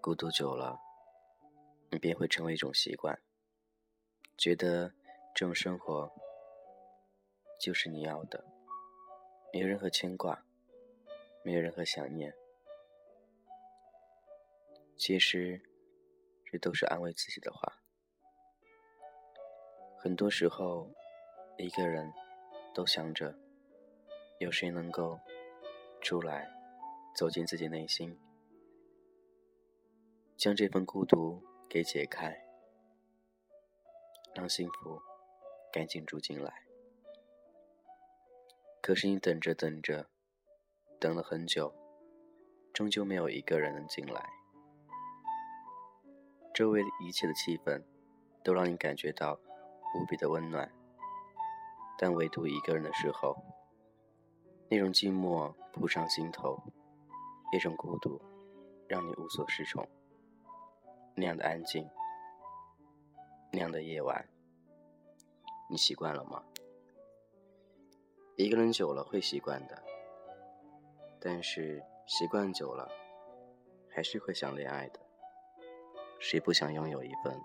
孤独久了，你便会成为一种习惯，觉得这种生活就是你要的，没有任何牵挂，没有任何想念。其实，这都是安慰自己的话。很多时候，一个人都想着有谁能够出来，走进自己内心。将这份孤独给解开，让幸福赶紧住进来。可是你等着等着，等了很久，终究没有一个人能进来。周围一切的气氛都让你感觉到无比的温暖，但唯独一个人的时候，那种寂寞扑上心头，那种孤独让你无所适从。那样的安静，那样的夜晚，你习惯了吗？一个人久了会习惯的，但是习惯久了，还是会想恋爱的。谁不想拥有一份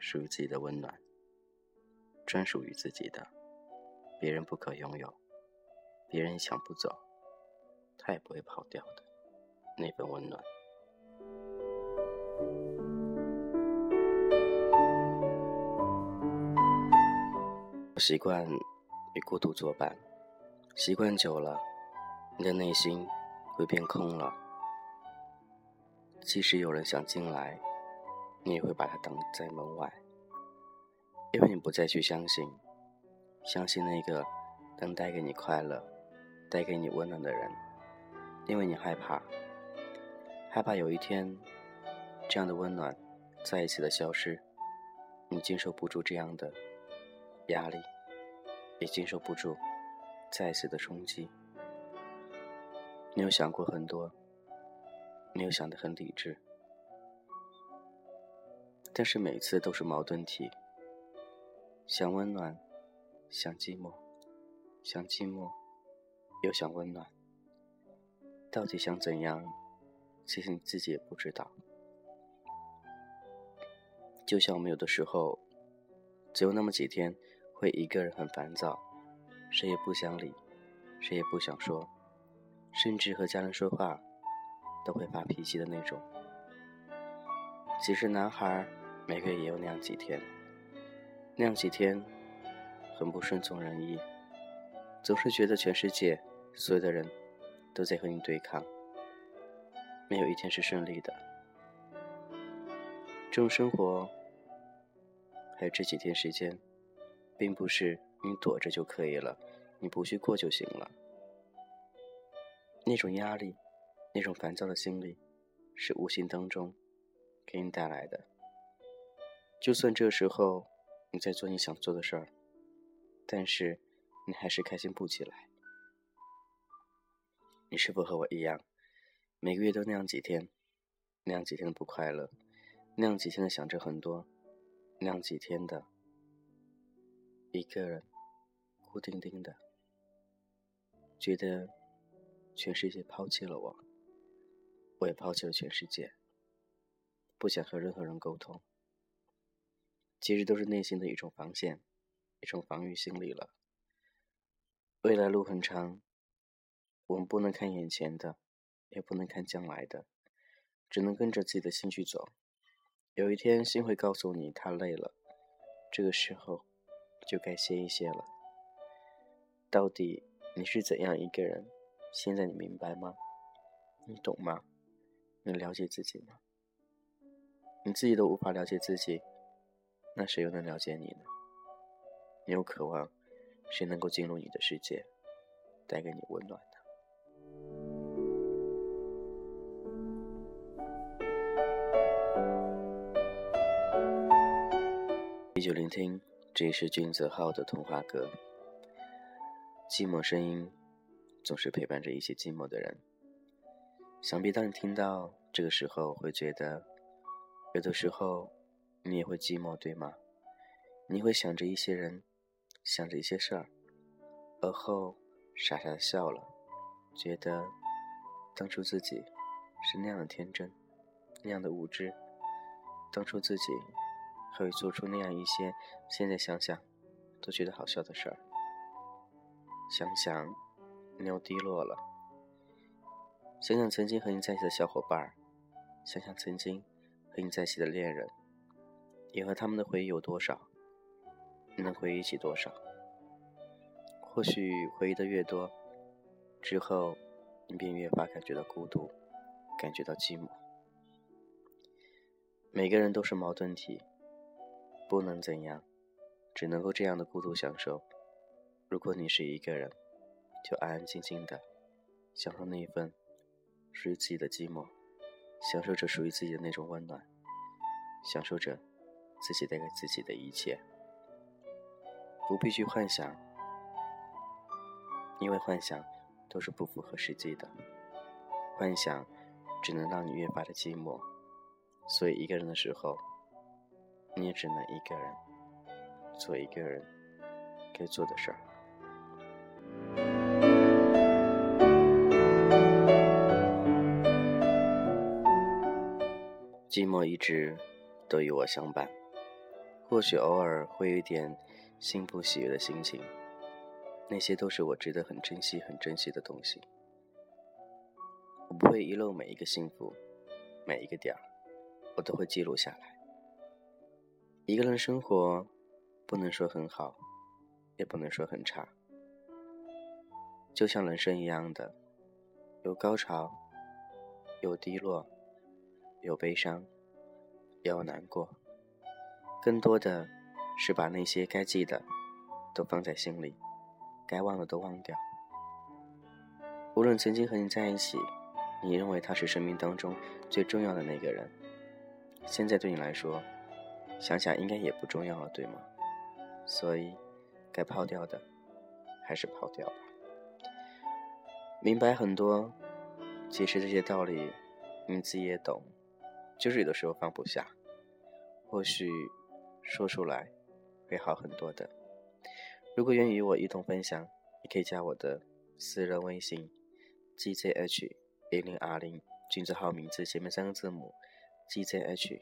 属于自己的温暖，专属于自己的，别人不可拥有，别人抢不走，他也不会跑掉的那份温暖。习惯与孤独作伴，习惯久了，你的内心会变空了。即使有人想进来，你也会把他挡在门外，因为你不再去相信，相信那个能带给你快乐、带给你温暖的人，因为你害怕，害怕有一天，这样的温暖再一次的消失，你经受不住这样的。压力也经受不住再一次的冲击。你有想过很多，你有想得很理智，但是每次都是矛盾体。想温暖，想寂寞，想寂寞，又想温暖。到底想怎样？其实你自己也不知道。就像我们有的时候，只有那么几天。会一个人很烦躁，谁也不想理，谁也不想说，甚至和家人说话都会发脾气的那种。其实男孩每个月也有那样几天，那样几天很不顺从人意，总是觉得全世界所有的人都在和你对抗，没有一天是顺利的。这种生活还有这几天时间。并不是你躲着就可以了，你不去过就行了。那种压力，那种烦躁的心理，是无形当中给你带来的。就算这时候你在做你想做的事儿，但是你还是开心不起来。你是否和我一样，每个月都那样几天，那样几天的不快乐，那样几天的想着很多，那样几天的。一个人，孤零零的，觉得全世界抛弃了我，我也抛弃了全世界，不想和任何人沟通。其实都是内心的一种防线，一种防御心理了。未来路很长，我们不能看眼前的，也不能看将来的，只能跟着自己的心去走。有一天，心会告诉你，他累了，这个时候。就该歇一歇了。到底你是怎样一个人？现在你明白吗？你懂吗？你了解自己吗？你自己都无法了解自己，那谁又能了解你呢？你又渴望谁能够进入你的世界，带给你温暖呢？依旧聆听。这是君泽浩的童话歌。寂寞声音总是陪伴着一些寂寞的人。想必当你听到这个时候，会觉得有的时候你也会寂寞，对吗？你会想着一些人，想着一些事儿，而后傻傻的笑了，觉得当初自己是那样的天真，那样的无知，当初自己还会做出那样一些现在想想都觉得好笑的事儿。想想你又低落了，想想曾经和你在一起的小伙伴，想想曾经和你在一起的恋人，你和他们的回忆有多少？你能回忆起多少？或许回忆的越多，之后你便越发感觉到孤独，感觉到寂寞。每个人都是矛盾体，不能怎样，只能够这样的孤独享受。如果你是一个人，就安安静静的享受那一份属于自己的寂寞，享受着属于自己的那种温暖，享受着自己带给自己的一切。不必去幻想，因为幻想都是不符合实际的。幻想只能让你越发的寂寞，所以一个人的时候，你也只能一个人做一个人该做的事儿。寂寞一直都与我相伴，或许偶尔会有一点。幸福喜悦的心情，那些都是我值得很珍惜、很珍惜的东西。我不会遗漏每一个幸福，每一个点儿，我都会记录下来。一个人生活，不能说很好，也不能说很差，就像人生一样的，有高潮，有低落，有悲伤，也有难过，更多的。是把那些该记的都放在心里，该忘的都忘掉。无论曾经和你在一起，你认为他是生命当中最重要的那个人，现在对你来说，想想应该也不重要了，对吗？所以，该抛掉的还是抛掉吧。明白很多，其实这些道理你自己也懂，就是有的时候放不下，或许说出来。会好很多的。如果愿意与我一同分享，你可以加我的私人微信 gzh 一零二零，君子号名字前面三个字母 gzh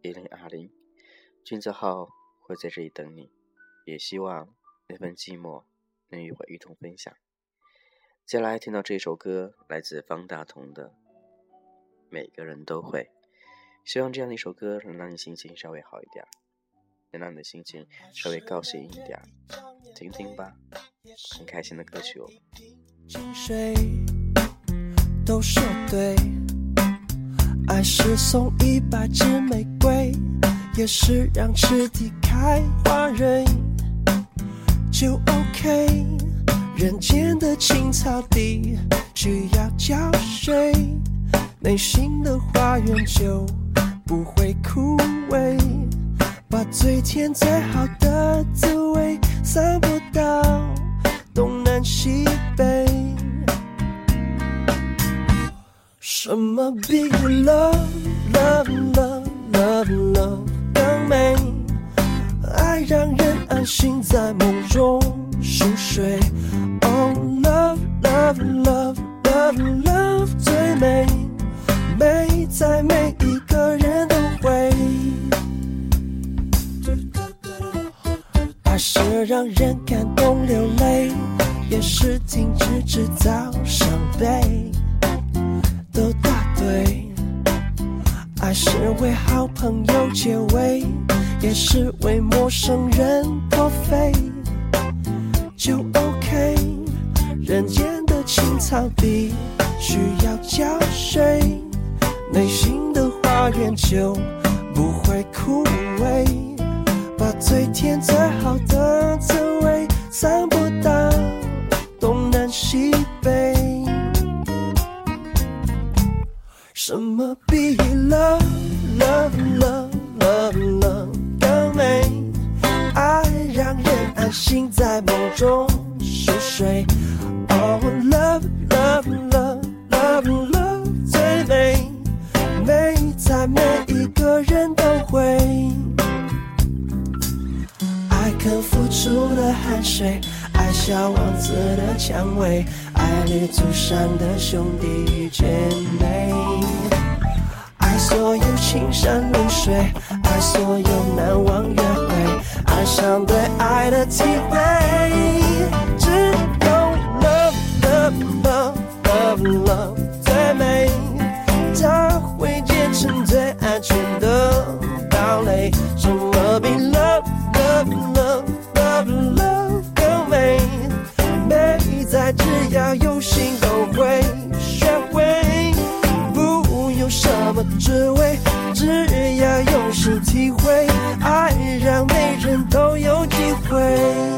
一零二零，君子号会在这里等你。也希望那份寂寞能与我一同分享。接下来听到这首歌，来自方大同的《每个人都会》，希望这样的一首歌能让你心情稍微好一点。能让你的心情稍微高兴一点，听听吧，很开心的歌曲哦。都说对，爱是送一百支玫瑰，也是让池底开花蕊，就 OK。人间的青草地需要浇水，内心的花园就不会枯萎。把最甜最好的滋味散播让人感动流泪，也是停止制造伤悲，都答对。爱是为好朋友结尾，也是为陌生人破费，就 OK。人间的青草地需要浇水，内心的花园就不会枯萎。把最甜最好的滋味散播到东南西北。什么比 love love love love love 更美？爱让人安心在梦中熟睡。Oh love love love love love 最美，美在每一个人都会。的汗水，爱小王子的蔷薇，爱绿竹山的兄弟姐妹，爱所有青山绿水，爱所有难忘约会，爱上对爱的体会，只要用心都会学会，不用什么滋味，只要用心体会，爱让每人都有机会。